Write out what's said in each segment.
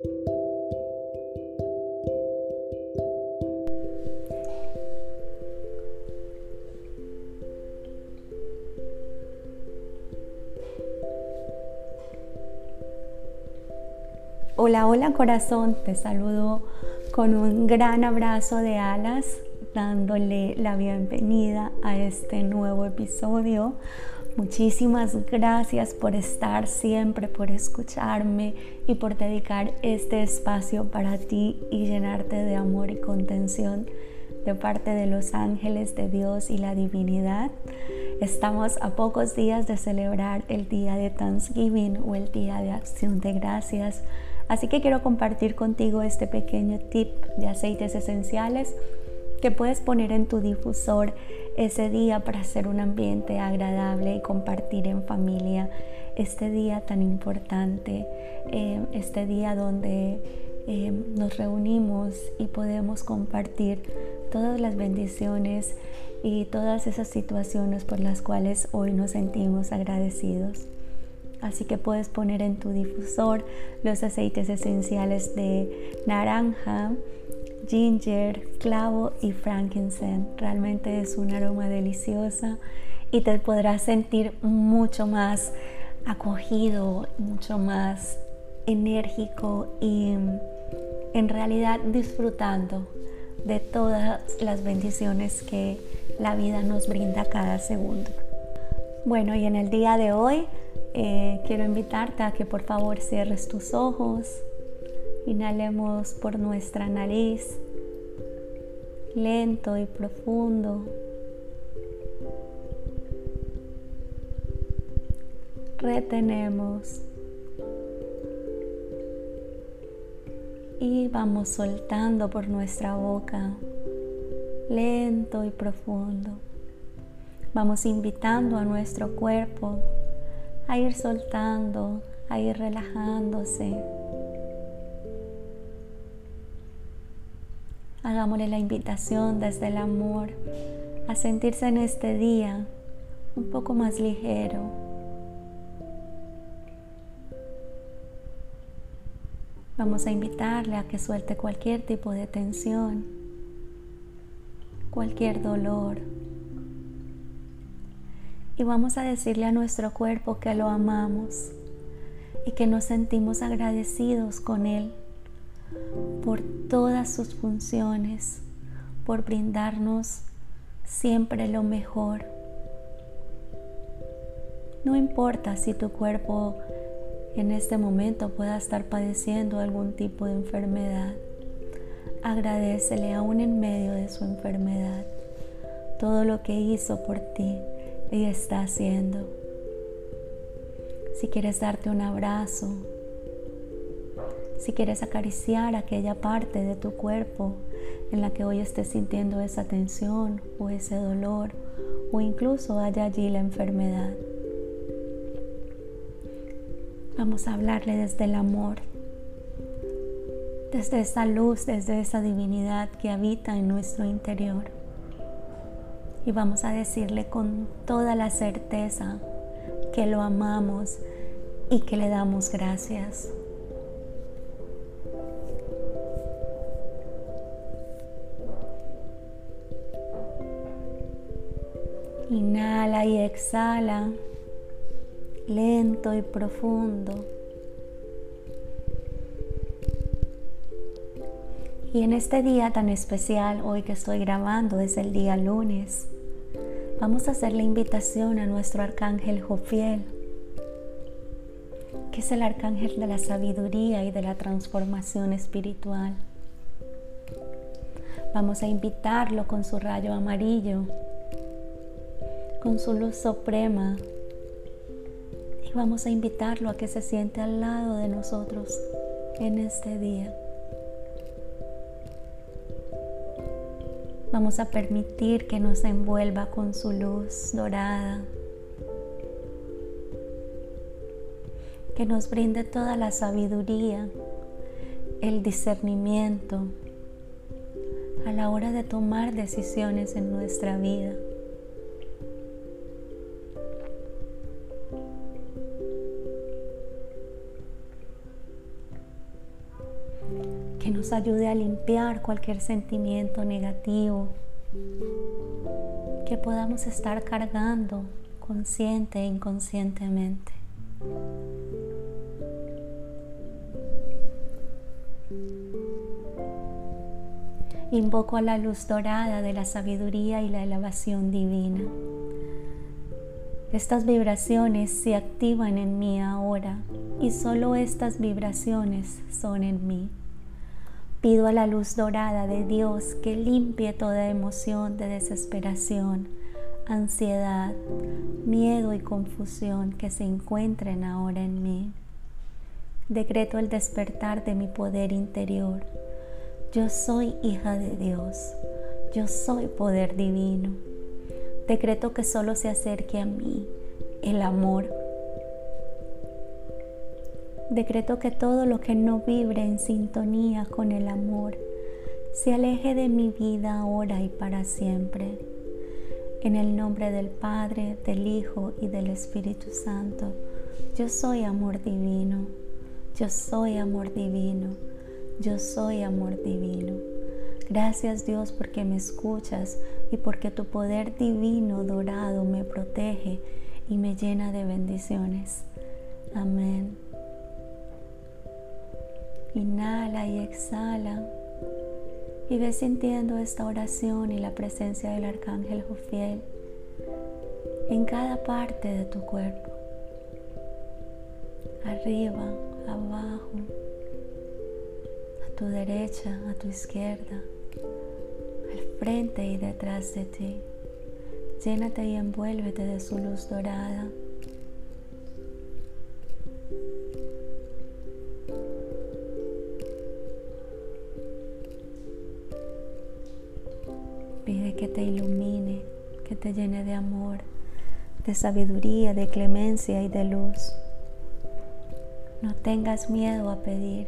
Hola, hola corazón, te saludo con un gran abrazo de alas, dándole la bienvenida a este nuevo episodio. Muchísimas gracias por estar siempre, por escucharme y por dedicar este espacio para ti y llenarte de amor y contención de parte de los ángeles de Dios y la divinidad. Estamos a pocos días de celebrar el día de Thanksgiving o el día de acción de gracias Así que quiero compartir contigo este pequeño tip de aceites esenciales que puedes poner en tu difusor ese día para hacer un ambiente agradable y compartir en familia este día tan importante, eh, este día donde eh, nos reunimos y podemos compartir todas las bendiciones y todas esas situaciones por las cuales hoy nos sentimos agradecidos. Así que puedes poner en tu difusor los aceites esenciales de naranja, ginger, clavo y frankincense. Realmente es un aroma deliciosa y te podrás sentir mucho más acogido, mucho más enérgico y en realidad disfrutando de todas las bendiciones que la vida nos brinda cada segundo. Bueno, y en el día de hoy eh, quiero invitarte a que por favor cierres tus ojos, inhalemos por nuestra nariz, lento y profundo. Retenemos y vamos soltando por nuestra boca, lento y profundo. Vamos invitando a nuestro cuerpo a ir soltando, a ir relajándose. Hagámosle la invitación desde el amor a sentirse en este día un poco más ligero. Vamos a invitarle a que suelte cualquier tipo de tensión, cualquier dolor y vamos a decirle a nuestro cuerpo que lo amamos y que nos sentimos agradecidos con Él por todas sus funciones, por brindarnos siempre lo mejor. No importa si tu cuerpo en este momento pueda estar padeciendo algún tipo de enfermedad. Agradecele aún en medio de su enfermedad todo lo que hizo por ti y está haciendo. Si quieres darte un abrazo, si quieres acariciar aquella parte de tu cuerpo en la que hoy estés sintiendo esa tensión o ese dolor o incluso haya allí la enfermedad. Vamos a hablarle desde el amor, desde esa luz, desde esa divinidad que habita en nuestro interior y vamos a decirle con toda la certeza que lo amamos y que le damos gracias. Inhala y exhala, lento y profundo. Y en este día tan especial, hoy que estoy grabando, es el día lunes, vamos a hacer la invitación a nuestro arcángel Jofiel, que es el arcángel de la sabiduría y de la transformación espiritual. Vamos a invitarlo con su rayo amarillo, con su luz suprema, y vamos a invitarlo a que se siente al lado de nosotros en este día. Vamos a permitir que nos envuelva con su luz dorada, que nos brinde toda la sabiduría, el discernimiento a la hora de tomar decisiones en nuestra vida. Ayude a limpiar cualquier sentimiento negativo que podamos estar cargando consciente e inconscientemente. Invoco a la luz dorada de la sabiduría y la elevación divina. Estas vibraciones se activan en mí ahora y solo estas vibraciones son en mí. Pido a la luz dorada de Dios que limpie toda emoción de desesperación, ansiedad, miedo y confusión que se encuentren ahora en mí. Decreto el despertar de mi poder interior yo soy hija de Dios. Yo soy poder divino. Decreto que solo se acerque a mí el amor. Decreto que todo lo que no vibre en sintonía con el amor se aleje de mi vida ahora y para siempre. En el nombre del Padre, del Hijo y del Espíritu Santo, yo soy amor divino. Yo soy amor divino. Yo soy amor divino. Gracias Dios porque me escuchas y porque tu poder divino dorado me protege y me llena de bendiciones. Amén. Inhala y exhala y ve sintiendo esta oración y la presencia del arcángel Jofiel en cada parte de tu cuerpo. Arriba, abajo, tu derecha, a tu izquierda, al frente y detrás de ti. Llénate y envuélvete de su luz dorada. Que te ilumine, que te llene de amor, de sabiduría, de clemencia y de luz. No tengas miedo a pedir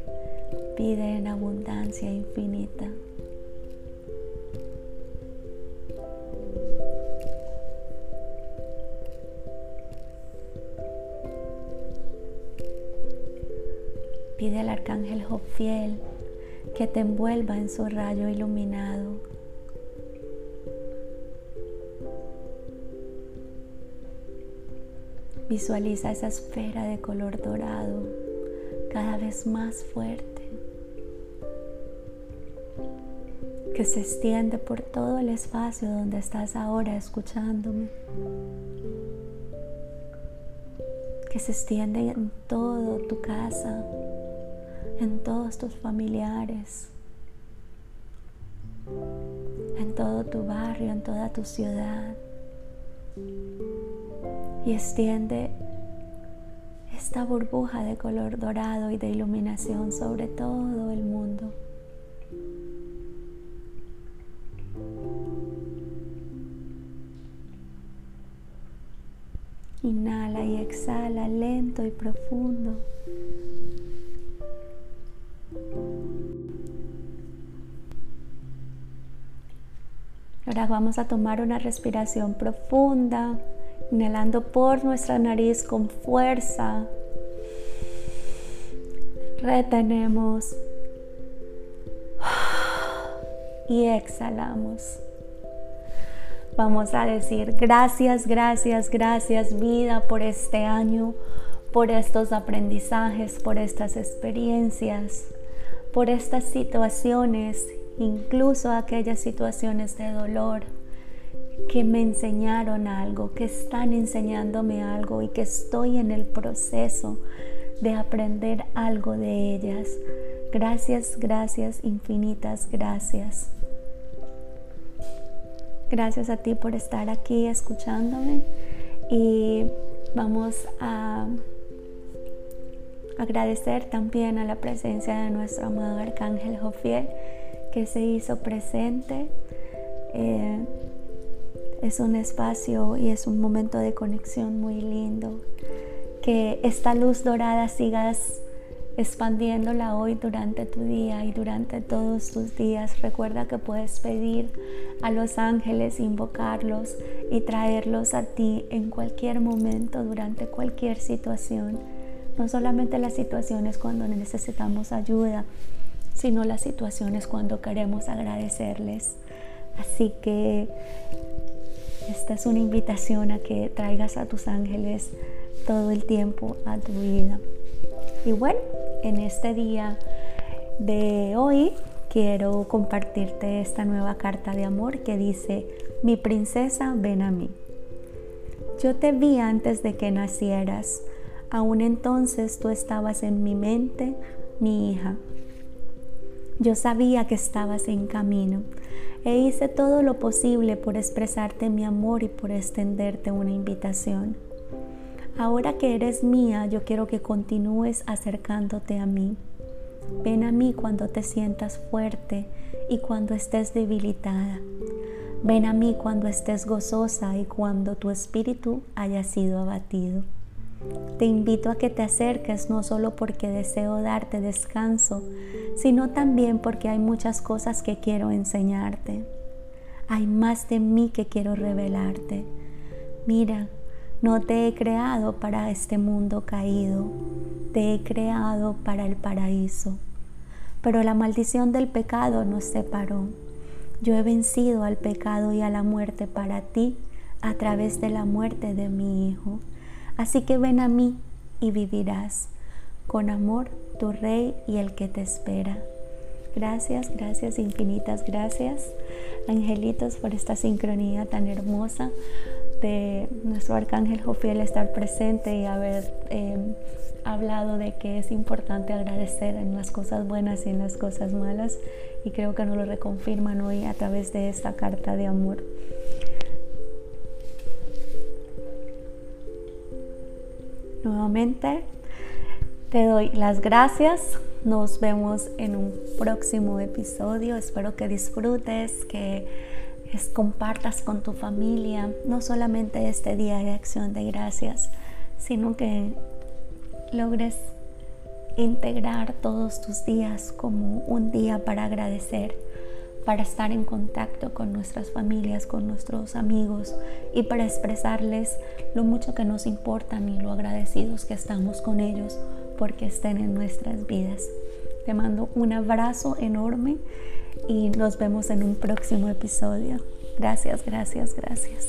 pide en abundancia infinita. Pide al arcángel Jofiel que te envuelva en su rayo iluminado. Visualiza esa esfera de color dorado cada vez más fuerte. que se extiende por todo el espacio donde estás ahora escuchándome, que se extiende en toda tu casa, en todos tus familiares, en todo tu barrio, en toda tu ciudad, y extiende esta burbuja de color dorado y de iluminación sobre todo el mundo. Inhala y exhala lento y profundo. Ahora vamos a tomar una respiración profunda, inhalando por nuestra nariz con fuerza. Retenemos y exhalamos. Vamos a decir gracias, gracias, gracias vida por este año, por estos aprendizajes, por estas experiencias, por estas situaciones, incluso aquellas situaciones de dolor que me enseñaron algo, que están enseñándome algo y que estoy en el proceso de aprender algo de ellas. Gracias, gracias, infinitas gracias. Gracias a ti por estar aquí escuchándome y vamos a agradecer también a la presencia de nuestro amado Arcángel Jofiel que se hizo presente. Eh, es un espacio y es un momento de conexión muy lindo. Que esta luz dorada sigas expandiéndola hoy durante tu día y durante todos tus días. Recuerda que puedes pedir a los ángeles, invocarlos y traerlos a ti en cualquier momento, durante cualquier situación. No solamente las situaciones cuando necesitamos ayuda, sino las situaciones cuando queremos agradecerles. Así que esta es una invitación a que traigas a tus ángeles todo el tiempo a tu vida. Y bueno, en este día de hoy quiero compartirte esta nueva carta de amor que dice, mi princesa, ven a mí. Yo te vi antes de que nacieras, aún entonces tú estabas en mi mente, mi hija. Yo sabía que estabas en camino e hice todo lo posible por expresarte mi amor y por extenderte una invitación. Ahora que eres mía, yo quiero que continúes acercándote a mí. Ven a mí cuando te sientas fuerte y cuando estés debilitada. Ven a mí cuando estés gozosa y cuando tu espíritu haya sido abatido. Te invito a que te acerques no solo porque deseo darte descanso, sino también porque hay muchas cosas que quiero enseñarte. Hay más de mí que quiero revelarte. Mira, no te he creado para este mundo caído, te he creado para el paraíso. Pero la maldición del pecado nos separó. Yo he vencido al pecado y a la muerte para ti a través de la muerte de mi Hijo. Así que ven a mí y vivirás. Con amor, tu Rey y el que te espera. Gracias, gracias, infinitas gracias, angelitos, por esta sincronía tan hermosa de nuestro arcángel Jofiel estar presente y haber em, hablado de que es importante agradecer en las cosas buenas y en las cosas malas y creo que nos lo reconfirman hoy a través de esta carta de amor. Nuevamente te doy las gracias. Nos vemos en un próximo episodio. Espero que disfrutes, que compartas con tu familia, no solamente este día de acción de gracias, sino que logres integrar todos tus días como un día para agradecer, para estar en contacto con nuestras familias, con nuestros amigos y para expresarles lo mucho que nos importan y lo agradecidos que estamos con ellos porque estén en nuestras vidas. Te mando un abrazo enorme y nos vemos en un próximo episodio. Gracias, gracias, gracias.